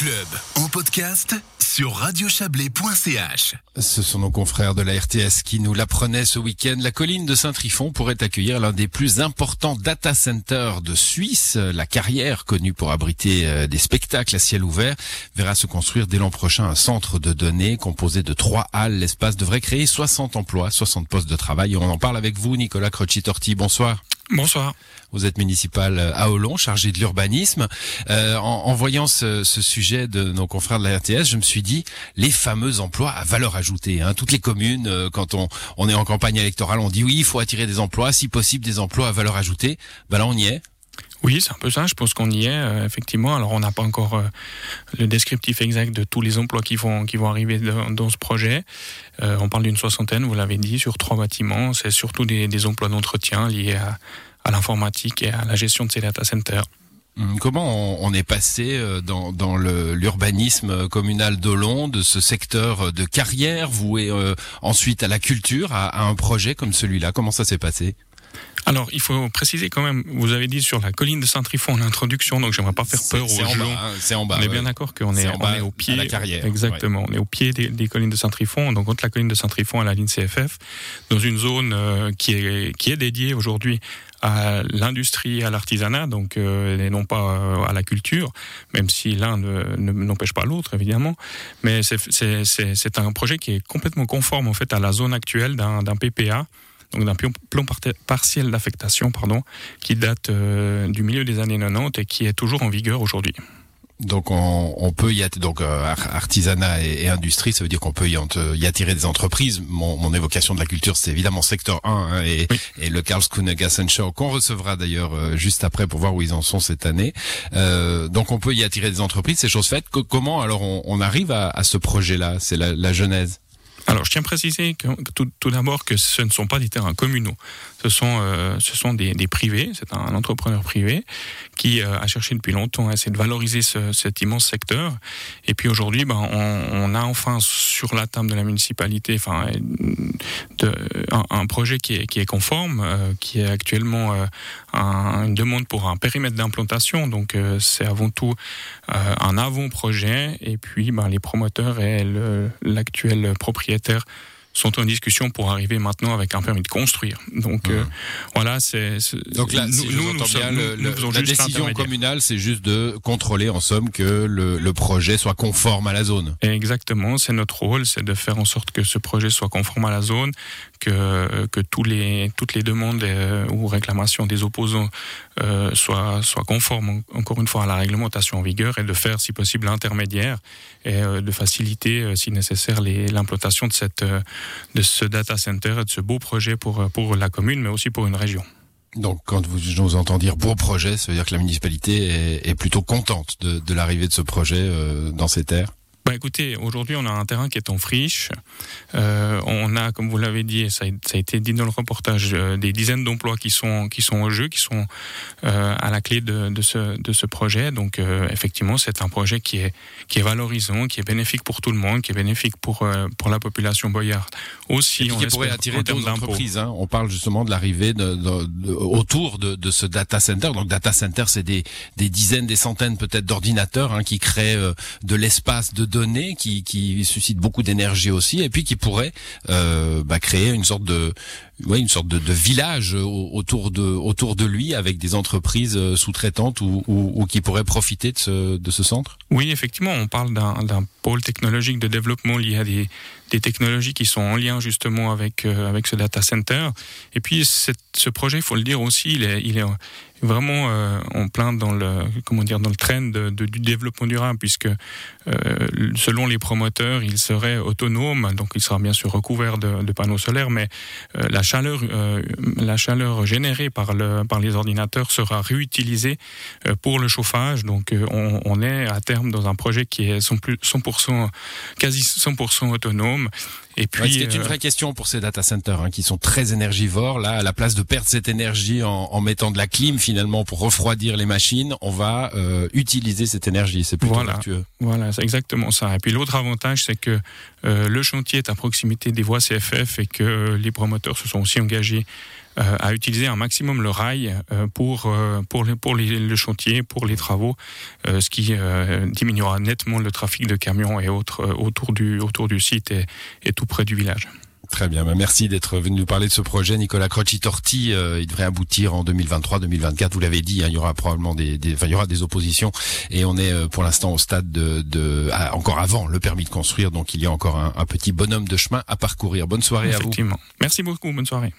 club en podcast sur radiochablais.ch. Ce sont nos confrères de la RTS qui nous l'apprenaient ce week-end. La colline de Saint-Trifon pourrait accueillir l'un des plus importants data centers de Suisse. La carrière, connue pour abriter euh, des spectacles à ciel ouvert, verra se construire dès l'an prochain un centre de données composé de trois halles. L'espace devrait créer 60 emplois, 60 postes de travail. On en parle avec vous, Nicolas Croci-Torti. Bonsoir. Bonsoir. Vous êtes municipal à Olon, chargé de l'urbanisme. Euh, en, voyant ce, ce, sujet de nos confrères de la RTS, je me suis dit les fameux emplois à valeur ajoutée. Hein. Toutes les communes, euh, quand on, on, est en campagne électorale, on dit oui, il faut attirer des emplois, si possible des emplois à valeur ajoutée. Ben là, on y est. Oui, c'est un peu ça. Je pense qu'on y est euh, effectivement. Alors, on n'a pas encore euh, le descriptif exact de tous les emplois qui vont qui vont arriver dans, ce projet. Euh, on parle d'une soixantaine, vous l'avez dit, sur trois bâtiments. C'est surtout des, des emplois d'entretien liés à, à l'informatique et à la gestion de ces data centers. Hum, comment on est passé dans, dans l'urbanisme communal d'Olon, de ce secteur de carrière voué ensuite à la culture, à un projet comme celui-là? Comment ça s'est passé? Alors, il faut préciser quand même, vous avez dit sur la colline de Saint-Trifon en introduction, donc j'aimerais pas faire peur aux gens. Hein, c'est en bas. On est bien d'accord qu'on est, on est au pied. la carrière. Exactement. On est au pied des, des, collines de Saint-Trifon, donc entre la colline de Saint-Trifon et la ligne CFF, dans une zone euh, qui est, qui est dédiée aujourd'hui à l'industrie, à l'artisanat, donc euh, et non pas euh, à la culture, même si l'un n'empêche pas l'autre évidemment. Mais c'est un projet qui est complètement conforme en fait à la zone actuelle d'un PPA donc d'un plan partiel d'affectation, pardon, qui date euh, du milieu des années 90 et qui est toujours en vigueur aujourd'hui. Donc on, on, peut y donc euh, artisanat et, et, industrie, ça veut dire qu'on peut y, y, attirer des entreprises. Mon, mon évocation de la culture, c'est évidemment secteur 1 hein, et, oui. et, le Karlskrona Show qu'on recevra d'ailleurs euh, juste après pour voir où ils en sont cette année. Euh, donc on peut y attirer des entreprises, c'est chose faite. comment alors on, on arrive à, à ce projet-là? C'est la, la genèse. Alors, je tiens à préciser tout, d'abord que ce ne sont pas des terrains communaux. Ce sont, euh, ce sont des, privés. C'est un entrepreneur privé qui euh, a cherché depuis longtemps à essayer de valoriser ce, cet immense secteur. Et puis aujourd'hui, ben, on, a enfin sur la table de la municipalité, enfin, un, projet qui est, qui est conforme, euh, qui est actuellement un, une demande pour un périmètre d'implantation. Donc, c'est avant tout un avant-projet. Et puis, ben, les promoteurs et l'actuel propriétaire sont en discussion pour arriver maintenant avec un permis de construire. Donc mmh. euh, voilà, c'est donc là, nous, si nous, nous, sommes, le, nous la décision communale, c'est juste de contrôler en somme que le, le, projet soit conforme à la zone. Exactement, c'est notre rôle, c'est de faire en sorte que ce projet soit conforme à la zone, que que toutes les demandes euh, ou réclamations des opposants euh, soient soient conformes encore une fois à la réglementation en vigueur et de faire si possible l'intermédiaire et euh, de faciliter si nécessaire l'implantation de cette de ce data center et de ce beau projet pour, pour la commune, mais aussi pour une région. Donc, quand vous, je vous dire beau projet, ça veut dire que la municipalité est, plutôt contente de, l'arrivée de ce projet dans ces terres bah écoutez, aujourd'hui on a un terrain qui est en friche. Euh, on a, comme vous l'avez dit, ça a, ça a, été dit dans le reportage, euh, des dizaines d'emplois qui sont qui sont au jeu, qui sont euh, à la clé de, de, ce de ce projet. Donc effectivement, c'est un projet qui est qui est valorisant, qui est bénéfique pour tout le monde, qui est bénéfique pour pour la population boyarde aussi. Et on qui pourrait attirer d'autres entreprises. Hein. On parle justement de l'arrivée de, de, autour de, de ce data center. Donc data center, c'est des des dizaines, des centaines peut-être d'ordinateurs hein, qui créent de l'espace de données qui, qui suscite beaucoup d'énergie aussi et puis qui pourrait euh, bah, créer une sorte de ouais, une sorte de, village autour de autour de lui avec des entreprises euh, sous-traitantes ou, ou, qui pourraient profiter de ce, de ce centre Oui, effectivement, on parle d'un pôle technologique de développement lié à des, des technologies qui sont en lien justement avec euh, avec ce data center. Et puis ce projet, il faut le dire aussi, il est, il est vraiment en plein dans le comment dire dans le de, de, du développement durable puisque euh, selon les promoteurs il serait autonome donc il sera bien sûr recouvert de, de panneaux solaires mais euh, la chaleur euh, la chaleur générée par le par les ordinateurs sera réutilisée euh, pour le chauffage donc on, on, est à terme dans un projet qui est 100%, 100% quasi 100% autonome et puis, ouais, c'est une vraie question pour ces data centers hein, qui sont très énergivores. Là, à la place de perdre cette énergie en, en mettant de la clim finalement pour refroidir les machines, on va utiliser cette énergie. C'est plutôt voilà. vertueux. Voilà, c'est exactement Et puis l'autre avantage, c'est que euh, le chantier est à proximité des voies CFF et que les promoteurs se sont aussi engagés à utiliser un maximum le rail pour le chantier, pour les travaux, ce qui diminuera nettement le trafic de camions et autres autour du autour du site et tout près du village. Très bien, bah, merci d'être venu nous parler de ce projet, Nicolas Croci-Torti. Euh, il devrait aboutir en 2023-2024. Vous l'avez dit, hein, il y aura probablement des, il y aura des oppositions, et on est euh, pour l'instant au stade de, de encore avant le permis de construire, donc il y a encore un, un petit bonhomme de chemin à parcourir. Bonne soirée à vous. Merci beaucoup. Bonne soirée.